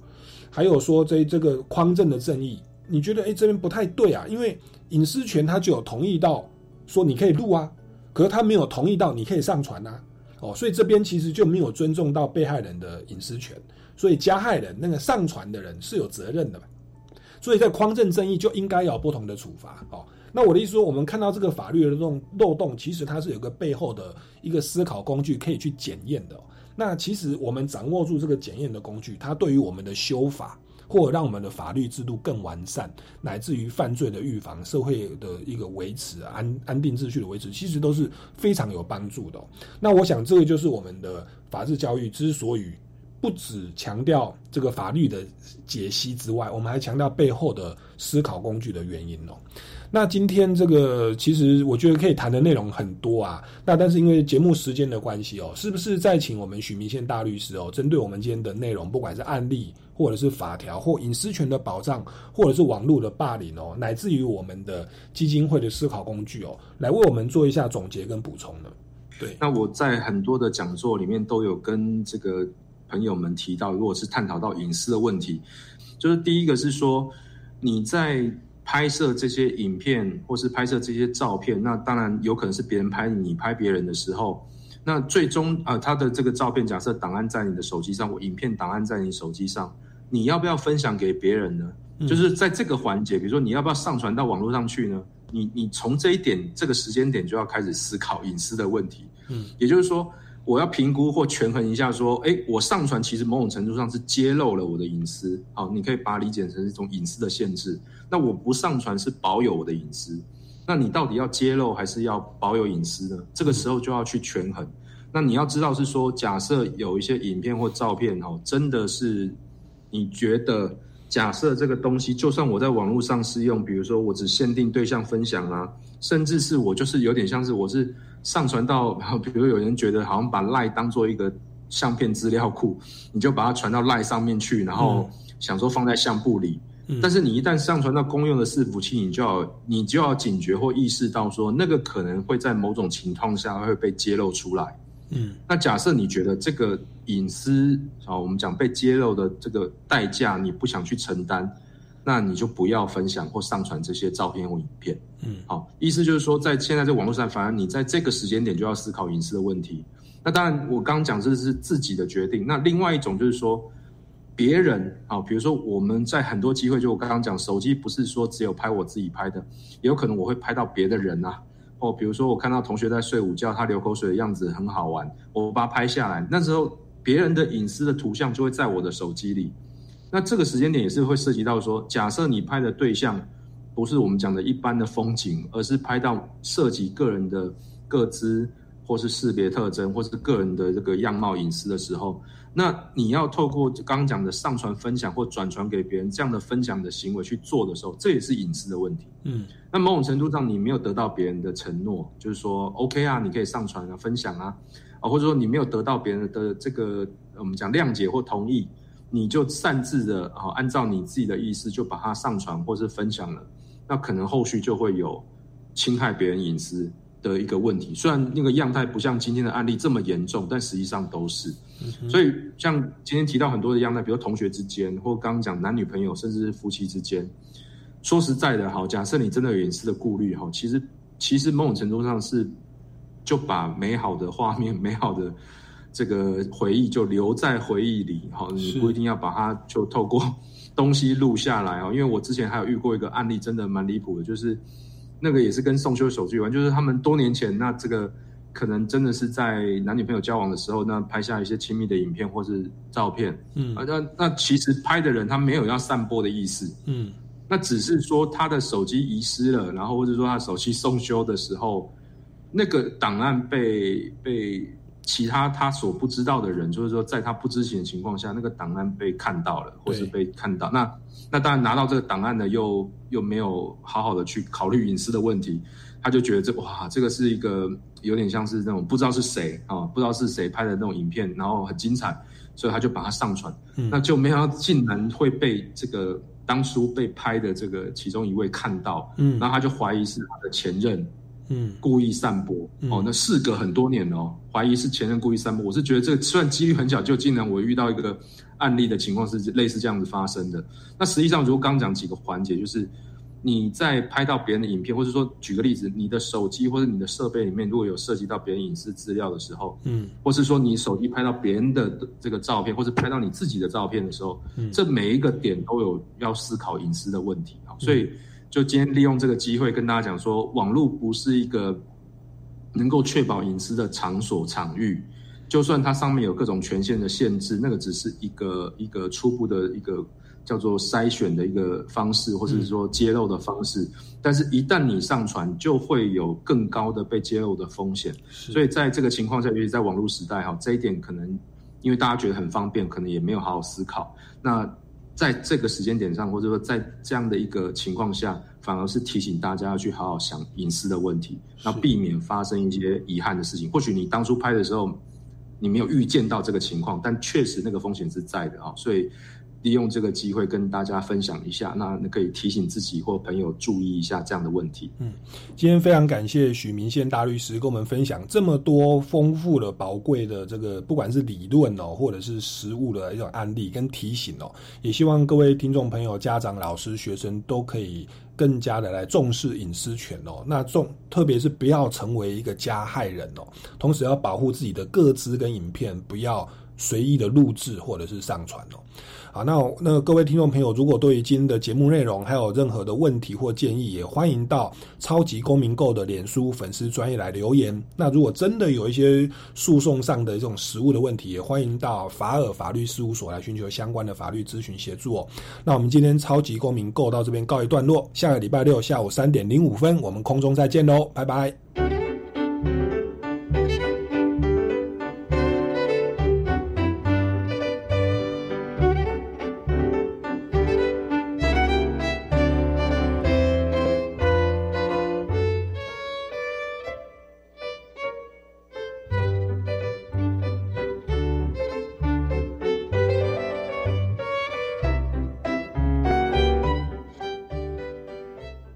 A: 还有说这这个匡正的正义，你觉得哎这边不太对啊？因为隐私权他就有同意到说你可以录啊，可是他没有同意到你可以上传啊，哦，所以这边其实就没有尊重到被害人的隐私权，所以加害人那个上传的人是有责任的嘛，所以在匡正正义就应该有不同的处罚哦。那我的意思说，我们看到这个法律的这种漏洞，其实它是有个背后的一个思考工具可以去检验的。那其实我们掌握住这个检验的工具，它对于我们的修法或者让我们的法律制度更完善，乃至于犯罪的预防、社会的一个维持、安安定秩序的维持，其实都是非常有帮助的。那我想，这个就是我们的法治教育之所以不只强调这个法律的解析之外，我们还强调背后的思考工具的原因哦。那今天这个其实我觉得可以谈的内容很多啊，那但是因为节目时间的关系哦，是不是再请我们许明宪大律师哦，针对我们今天的内容，不管是案例或者是法条或隐私权的保障，或者是网络的霸凌哦，乃至于我们的基金会的思考工具哦，来为我们做一下总结跟补充呢？对，
C: 那我在很多的讲座里面都有跟这个朋友们提到，如果是探讨到隐私的问题，就是第一个是说你在。拍摄这些影片或是拍摄这些照片，那当然有可能是别人拍你拍别人的时候，那最终啊，他的这个照片假设档案在你的手机上，或影片档案在你手机上，你要不要分享给别人呢？就是在这个环节，比如说你要不要上传到网络上去呢？你你从这一点这个时间点就要开始思考隐私的问题。嗯，也就是说。我要评估或权衡一下，说，哎，我上传其实某种程度上是揭露了我的隐私，好，你可以把它理解成一种隐私的限制。那我不上传是保有我的隐私，那你到底要揭露还是要保有隐私呢？这个时候就要去权衡。那你要知道是说，假设有一些影片或照片哦，真的是你觉得，假设这个东西，就算我在网络上试用，比如说我只限定对象分享啊，甚至是我就是有点像是我是上传到，比如有人觉得好像把赖当做一个相片资料库，你就把它传到赖上面去，然后想说放在相簿里。但是你一旦上传到公用的伺服器，你就要你就要警觉或意识到说，那个可能会在某种情况下会被揭露出来。
A: 嗯，
C: 那假设你觉得这个隐私啊，我们讲被揭露的这个代价你不想去承担，那你就不要分享或上传这些照片或影片。
A: 嗯，
C: 好，意思就是说，在现在这网络上，反而你在这个时间点就要思考隐私的问题。那当然，我刚刚讲这是自己的决定。那另外一种就是说。别人啊，比如说我们在很多机会，就我刚刚讲，手机不是说只有拍我自己拍的，有可能我会拍到别的人啊。哦，比如说我看到同学在睡午觉，他流口水的样子很好玩，我把它拍下来。那时候别人的隐私的图像就会在我的手机里。那这个时间点也是会涉及到说，假设你拍的对象不是我们讲的一般的风景，而是拍到涉及个人的个资或是识别特征，或是个人的这个样貌隐私的时候。那你要透过刚刚讲的上传、分享或转传给别人这样的分享的行为去做的时候，这也是隐私的问题。
A: 嗯，
C: 那某种程度上，你没有得到别人的承诺，就是说，OK 啊，你可以上传啊、分享啊，啊，或者说你没有得到别人的这个我们讲谅解或同意，你就擅自的啊，按照你自己的意思就把它上传或是分享了，那可能后续就会有侵害别人隐私。的一个问题，虽然那个样态不像今天的案例这么严重，但实际上都是。所以，像今天提到很多的样态，比如同学之间，或刚刚讲男女朋友，甚至是夫妻之间。说实在的，好，假设你真的有隐私的顾虑，哈，其实其实某种程度上是就把美好的画面、美好的这个回忆就留在回忆里，哈，你不一定要把它就透过东西录下来哦。因为我之前还有遇过一个案例，真的蛮离谱的，就是。那个也是跟送修手机有关，就是他们多年前那这个可能真的是在男女朋友交往的时候，那拍下一些亲密的影片或是照片，
A: 嗯，
C: 啊，那那其实拍的人他没有要散播的意思，
A: 嗯，
C: 那只是说他的手机遗失了，然后或者说他手机送修的时候，那个档案被被其他他所不知道的人，就是说在他不知情的情况下，那个档案被看到了，或是被看到，那。那当然拿到这个档案的，又又没有好好的去考虑隐私的问题，他就觉得这哇，这个是一个有点像是那种不知道是谁啊，不知道是谁拍的那种影片，然后很精彩，所以他就把它上传，那就没想到竟然会被这个当初被拍的这个其中一位看到，
A: 嗯，
C: 然后他就怀疑是他的前任，
A: 嗯，
C: 故意散播，哦，那事隔很多年哦，怀疑是前任故意散播，我是觉得这个虽然几率很小，就竟然我遇到一个。案例的情况是类似这样子发生的。那实际上，如果刚讲几个环节，就是你在拍到别人的影片，或者说举个例子，你的手机或者你的设备里面如果有涉及到别人隐私资料的时候，
A: 嗯，
C: 或是说你手机拍到别人的这个照片，或者拍到你自己的照片的时候，
A: 嗯，
C: 这每一个点都有要思考隐私的问题啊。所以，就今天利用这个机会跟大家讲说，网络不是一个能够确保隐私的场所场域。就算它上面有各种权限的限制，那个只是一个一个初步的一个叫做筛选的一个方式，或者是说揭露的方式。但是，一旦你上传，就会有更高的被揭露的风险。所以，在这个情况下，尤其在网络时代，哈，这一点可能因为大家觉得很方便，可能也没有好好思考。那在这个时间点上，或者说在这样的一个情况下，反而是提醒大家要去好好想隐私的问题，那避免发生一些遗憾的事情。或许你当初拍的时候。你没有预见到这个情况，但确实那个风险是在的啊，所以利用这个机会跟大家分享一下，那可以提醒自己或朋友注意一下这样的问题。
A: 嗯，今天非常感谢许明宪大律师跟我们分享这么多丰富的、宝贵的这个，不管是理论哦，或者是实物的一种案例跟提醒哦，也希望各位听众朋友、家长、老师、学生都可以。更加的来重视隐私权哦，那重特别是不要成为一个加害人哦，同时要保护自己的个资跟影片，不要随意的录制或者是上传哦。好，那那各位听众朋友，如果对于今天的节目内容还有任何的问题或建议，也欢迎到超级公民购的脸书粉丝专业来留言。那如果真的有一些诉讼上的这种实务的问题，也欢迎到法尔法律事务所来寻求相关的法律咨询协助哦。那我们今天超级公民购到这边告一段落，下个礼拜六下午三点零五分，我们空中再见喽，拜拜。